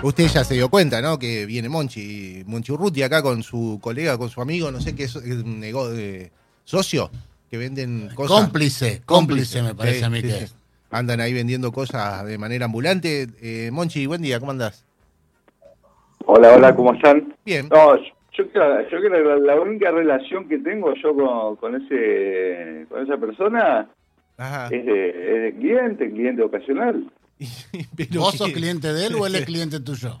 Usted ya se dio cuenta, ¿no? Que viene Monchi, Monchi Urruti acá con su colega, con su amigo, no sé qué es, es un nego- eh, socio, que venden cosas. Cómplice, cómplice me parece Sí, a mí sí, que es. Andan ahí vendiendo cosas de manera ambulante. Eh, Monchi, buen día, ¿cómo andás? Hola, hola, ¿cómo están? Bien. No, yo creo, yo creo que la, la única relación que tengo yo con, con ese con esa persona Ajá. es de, es de cliente, cliente ocasional. Pero ¿Vos sos que- cliente de él o él es cliente tuyo?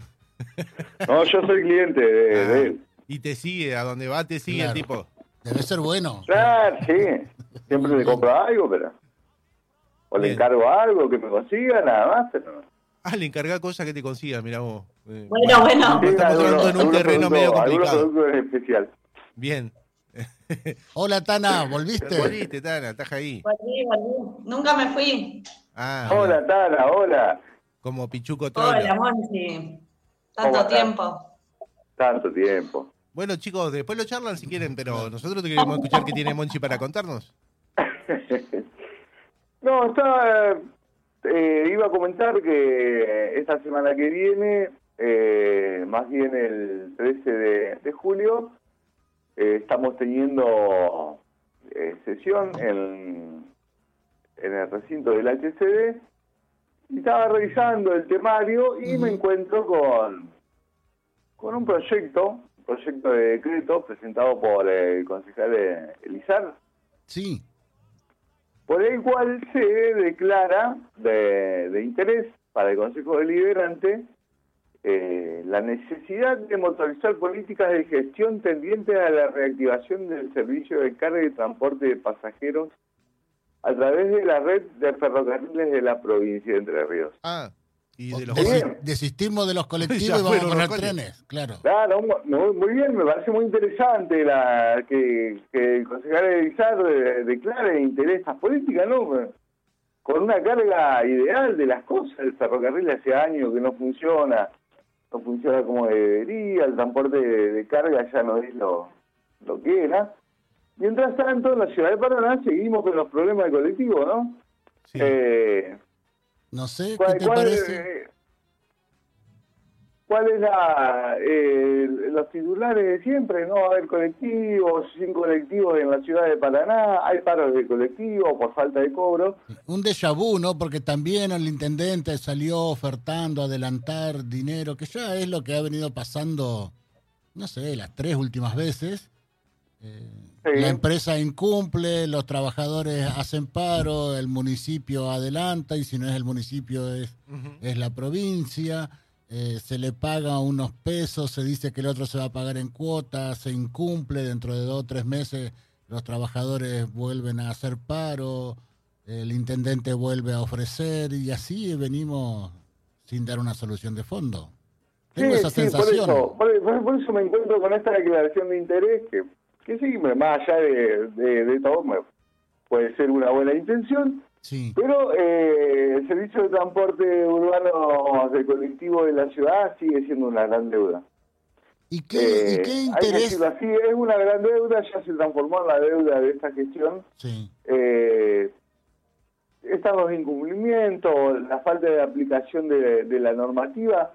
No, yo soy cliente de, de él. Y te sigue, a donde va te sigue Claro. el tipo. Debe ser bueno. Claro, sí. Siempre le compro algo, pero... O le Bien. encargo algo que me consiga, nada más, pero... Ah, le encarga cosas que te consiga, mirá vos. Eh, Bueno, bueno. Estamos hablando en un terreno medio complicado. productos en especial. Bien. Hola, Tana, ¿volviste? Volviste, Tana, estás ahí. Volví, volví. Nunca me fui. Ah, Hola, Tana, hola. como Pichuco Hola, Trollo. Monchi. ¿Cómo Tanto tiempo. Tanto tiempo. Bueno, chicos, después lo charlan si quieren, pero nosotros te queremos escuchar qué tiene Monchi para contarnos. No, estaba, eh, iba a comentar que esta semana que viene, eh, más bien el 13 de, de julio, eh, estamos teniendo eh, sesión en, en el recinto del HCD y estaba revisando el temario y me encuentro con, con un proyecto, un proyecto de decreto presentado por el concejal Elizar, Sí. por el cual se declara de, de interés para el Consejo Deliberante eh, la necesidad de motorizar políticas de gestión tendientes a la reactivación del servicio de carga y transporte de pasajeros a través de la red de ferrocarriles de la provincia de Entre Ríos. Ah, y de los desistimos de los Ya colectivos y vamos a poner los coles. trenes, claro. Claro, muy, muy bien, me parece muy interesante la que, que el concejal Elizar eh, declare interés a estas políticas, ¿no? Con una carga ideal de las cosas. El ferrocarril hace años que no funciona, no funciona como debería, el transporte de, de carga ya no es lo, lo que era. Mientras tanto, en la ciudad de Paraná seguimos con los problemas de colectivo, ¿no? Sí. Eh, No sé, ¿qué ¿Cuál, te cuál- parece? eh, cuál es la, eh, los titulares de siempre? No va a haber colectivos, sin colectivos en la ciudad de Paraná, hay paros de colectivos por falta de cobro. Un déjà vu, ¿no? Porque también el intendente salió ofertando adelantar dinero, que ya es lo que ha venido pasando, no sé, las tres últimas veces. Eh, Sí. La empresa incumple, los trabajadores hacen paro, el municipio adelanta y si no es el municipio es, es la provincia. eh, se le paga unos pesos, se dice que el otro se va a pagar en cuotas, se incumple, dentro de dos o tres meses los trabajadores vuelven a hacer paro, el intendente vuelve a ofrecer y así venimos sin dar una solución de fondo. Tengo esa sí, por sensación. eso, por, por- por eso me encuentro con esta declaración de interés que, que sí, más allá de, de- de todo, puede ser una buena intención, Sí. Pero eh, el servicio de transporte urbano de colectivo de la ciudad sigue siendo una gran deuda. ¿Y qué, y Eh, qué hay que interés? decirlo así, es una gran deuda, ya se transformó en la deuda de esta gestión. Sí. Eh, están los incumplimientos, la falta de aplicación de, de la normativa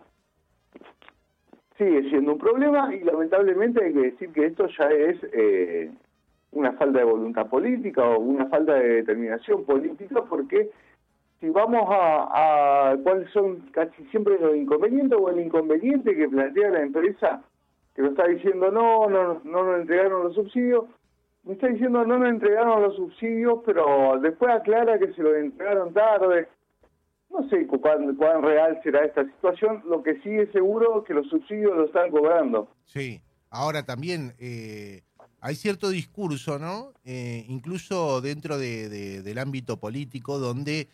sigue siendo un problema y lamentablemente hay que decir que esto ya es eh, una falta de voluntad política o una falta de determinación política porque si vamos a, cuáles son casi siempre los inconvenientes o el inconveniente que plantea la empresa que nos está diciendo no, no, no nos entregaron los subsidios, me está diciendo no nos entregaron los subsidios, pero después aclara que se los entregaron tarde. No sé cu- cuán, cuán real será esta situación, lo que sí es seguro es que los subsidios los están cobrando. Sí. Ahora también eh, hay cierto discurso, ¿no? Eh, incluso dentro de- de- del ámbito político, donde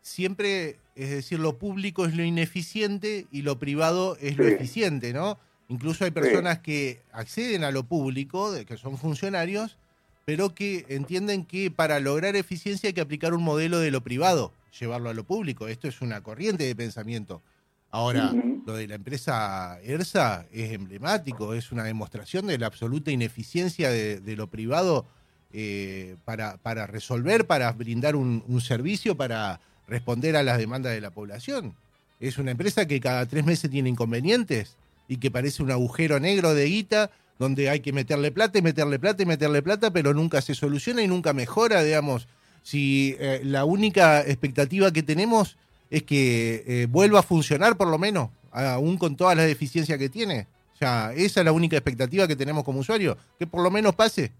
siempre, es decir, lo público es lo ineficiente y lo privado es lo eficiente, ¿no? Incluso hay personas que acceden a lo público, que son funcionarios, pero que entienden que para lograr eficiencia hay que aplicar un modelo de lo privado, llevarlo a lo público. Esto es una corriente de pensamiento. Ahora, lo de la empresa ERSA es emblemático, es una demostración de la absoluta ineficiencia de, de lo privado eh, para, para resolver, para brindar un, un servicio, para responder a las demandas de la población. Es una empresa que cada tres meses tiene inconvenientes y que parece un agujero negro de guita donde hay que meterle plata y meterle plata y meterle plata, pero nunca se soluciona y nunca mejora, digamos. Si eh, la única expectativa que tenemos es que eh, vuelva a funcionar por lo menos, aún con todas las deficiencias que tiene. O sea, esa es la única expectativa que tenemos como usuario, que por lo menos pase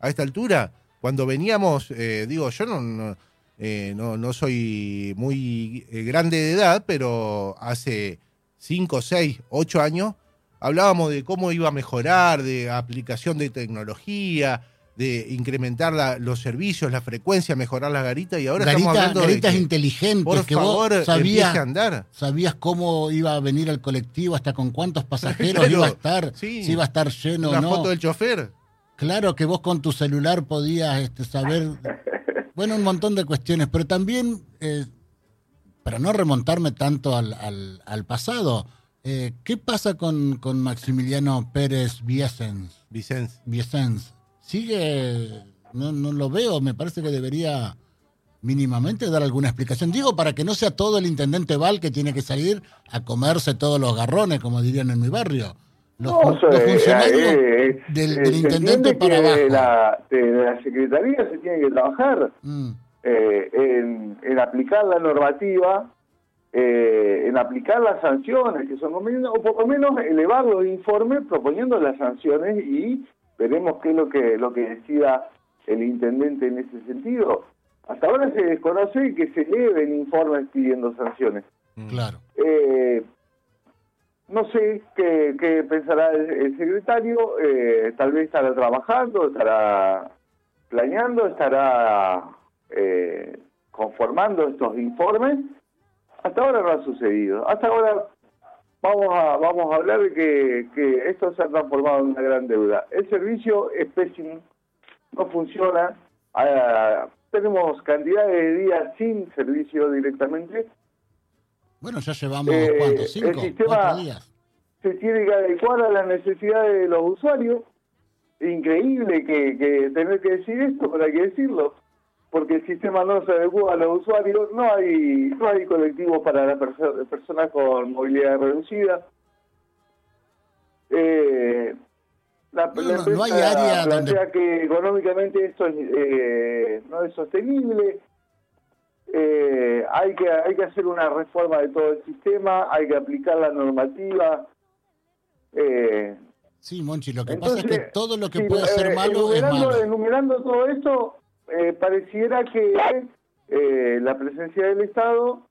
a esta altura. Cuando veníamos, eh, digo, yo no, no, no, no soy muy grande de edad, pero hace 5, 6, 8 años hablábamos de cómo iba a mejorar, de aplicación de tecnología, de incrementar la- los servicios, la frecuencia, mejorar las garitas y ahora estamos Garita- hablando garitas de que, inteligentes por que favor, vos sabías, a andar. sabías cómo iba a venir el colectivo, hasta con cuántos pasajeros Claro, iba a estar, sí. si iba a estar lleno o no. foto del chofer. Claro que vos con tu celular podías este, saber, bueno, un montón de cuestiones, pero también, eh, para no remontarme tanto al, al- al pasado, eh, ¿qué pasa con, con Maximiliano Pérez Viesens? Vicens. Viesens? ¿Sigue? No, no lo veo, me parece que debería mínimamente dar alguna explicación. Digo, para que no sea todo el intendente Val que tiene que salir a comerse todos los garrones, como dirían en mi barrio. Los, No, eso los es, funcionarios eh, del, eh, del intendente para abajo. La, de la Secretaría se tiene que trabajar Mm, eh, en, en aplicar la normativa, eh, en aplicar las sanciones que son convenientes, o por lo menos elevar los informes proponiendo las sanciones y veremos qué es lo que, lo que decida el intendente en ese sentido. Hasta ahora se desconoce que se eleven informes pidiendo sanciones. Mm. claro. Eh, no sé qué, qué pensará el, el secretario, eh, tal vez estará trabajando, estará planeando, estará eh, conformando estos informes. Hasta ahora no ha sucedido. Hasta ahora vamos a, vamos a hablar de que, que esto se ha transformado en una gran deuda. El servicio es pésimo, no funciona. Ah, tenemos cantidades de días sin servicio directamente. Bueno, ya llevamos, Eh, ¿cuántos? el sistema- se tiene que adecuar a las necesidades de los usuarios. Increíble que, que tener que decir esto, pero hay que decirlo, porque el sistema no se adecua a los usuarios, no hay no hay colectivos para las perso- personas con movilidad reducida. Eh, la, No, la no, no hay área donde- plantea que económicamente esto es, eh, no es sostenible, eh, hay que hay que hacer una reforma de todo el sistema, hay que aplicar la normativa. Eh, Sí, Monchi, lo que entonces, pasa es que todo lo que sí, puede eh, ser malo es enumerando, malo. enumerando todo esto, eh, pareciera que eh, la presencia del Estado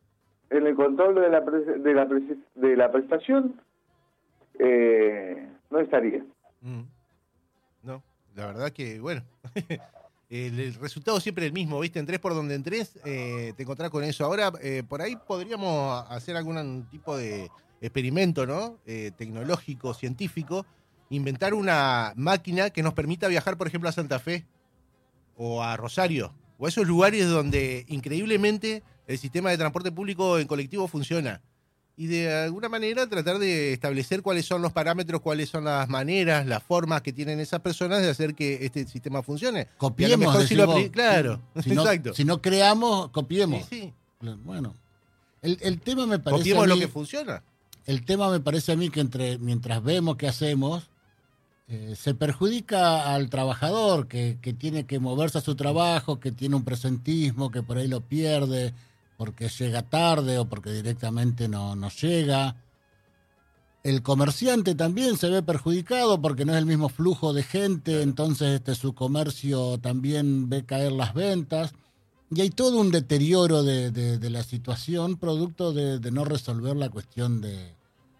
en el control de la, de la, de la prestación eh, no estaría. Mm. No, la verdad que, bueno, el, el resultado siempre es el mismo, ¿viste? Entrés por donde entres, eh, te encontrás con eso. Ahora, eh, por ahí podríamos hacer algún tipo de experimento, ¿no? Eh, tecnológico, científico, inventar una máquina que nos permita viajar, por ejemplo, a Santa Fe o a Rosario, o a esos lugares donde increíblemente el sistema de transporte público en colectivo funciona y de alguna manera tratar de establecer cuáles son los parámetros, cuáles son las maneras, las formas que tienen esas personas de hacer que este sistema funcione. Copiemos, mejor si lo vos. claro, Si no, exacto. si no creamos, copiemos. Sí, sí. Bueno, el, el tema me parece Copiemos a lo que funciona. el tema me parece a mí que entre mientras vemos qué hacemos, eh, se perjudica al trabajador que, que tiene que moverse a su trabajo, que tiene un presentismo, que por ahí lo pierde porque llega tarde o porque directamente no, no llega. El comerciante también se ve perjudicado porque no es el mismo flujo de gente, entonces este, su comercio también ve caer las ventas. Y hay todo un deterioro de, de- de la situación producto de, de no resolver la cuestión de,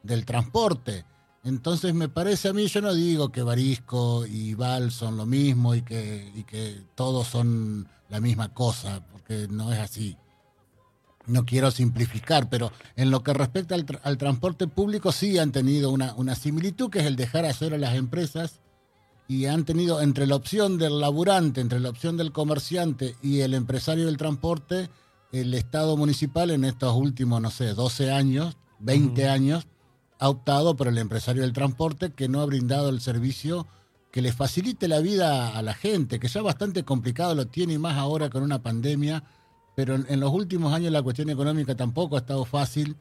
del transporte. Entonces me parece a mí, yo no digo que Barisco y Val son lo mismo y que, y que todos son la misma cosa, porque no es así. No quiero simplificar, pero en lo que respecta al, tra- al transporte público sí han tenido una, una similitud, que es el dejar hacer a las empresas y han tenido entre la opción del laburante, entre la opción del comerciante y el empresario del transporte, el Estado municipal en estos últimos, no sé, 12 años, 20 años, ha optado por el empresario del transporte que no ha brindado el servicio que le facilite la vida a la gente, que ya bastante complicado lo tiene y más ahora con una pandemia, pero en, los últimos años la cuestión económica tampoco ha estado fácil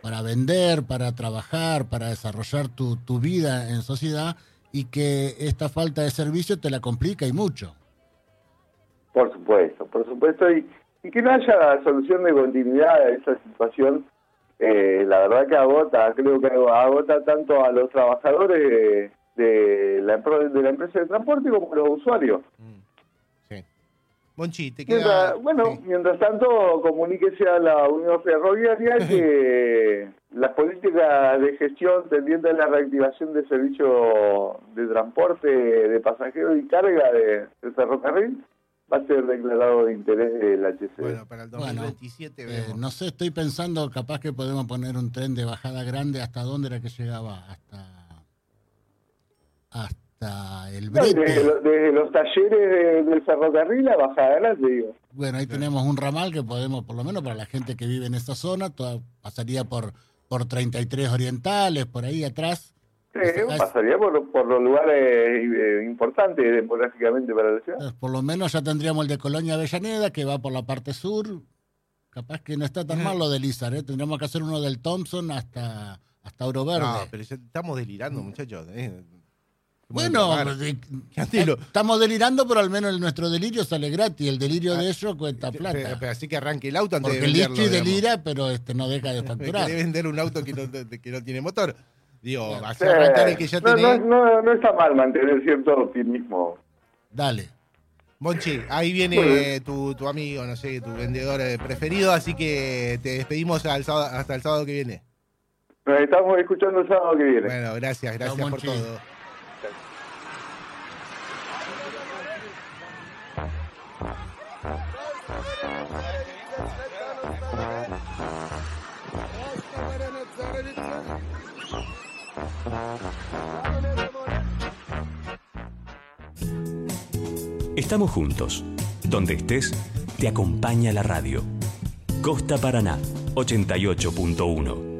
para vender, para trabajar, para desarrollar tu, tu vida en sociedad y que esta falta de servicio te la complica y mucho. Por supuesto, por supuesto, y, y que no haya solución de continuidad a esa situación, eh, la verdad que agota, creo que agota tanto a los trabajadores de la, de la empresa de transporte como a los usuarios. Mm. Sí. Monchi, te queda... Mientras, bueno, sí. mientras tanto, comuníquese a la Unión Ferroviaria que las políticas de gestión tendientes a la reactivación del servicio de transporte de pasajeros y carga de, ferrocarril va a ser declarado de interés del HC. Bueno, para el Bueno, 2027 Eh, no sé, estoy pensando, capaz que podemos poner un tren de bajada grande. ¿Hasta dónde era que llegaba? Hasta hasta el No, desde, Brete. lo- desde los talleres de- del ferrocarril a Bajada Grande, digo. Bueno, ahí tenemos un ramal que podemos, por lo menos para la gente que vive en esa zona, toda- pasaría por, por 33 Orientales, por ahí atrás. Sí, pasaría por, por los lugares eh, importantes demográficamente para la ciudad. Entonces, por lo menos ya tendríamos el de Colonia Avellaneda, que va por la parte sur. Capaz que no está tan mal lo de Lizar, ¿eh? Tendríamos que hacer uno del Thompson hasta, hasta Oro Verde. No, pero ya estamos delirando, muchachos. eh. Bueno, estamos delirando, pero al menos nuestro delirio sale gratis. El delirio de ellos cuesta Pero, plata. pero así que arranque el auto antes Porque de el venderlo. Lichi digamos. delira, pero este no deja de facturar. vender un auto que no, que no tiene motor. Digo, así arrancar el que ya no, tenés. no, no, no está mal mantener cierto optimismo. Dale. Monchi, ahí viene tu, tu amigo, no sé, tu vendedor eh, preferido, así que te despedimos al sábado- hasta el sábado que viene. Nos estamos escuchando el sábado que viene. Bueno, gracias, gracias por todo. Estamos juntos. Donde estés, te acompaña la radio. Costa Paraná, 88.1.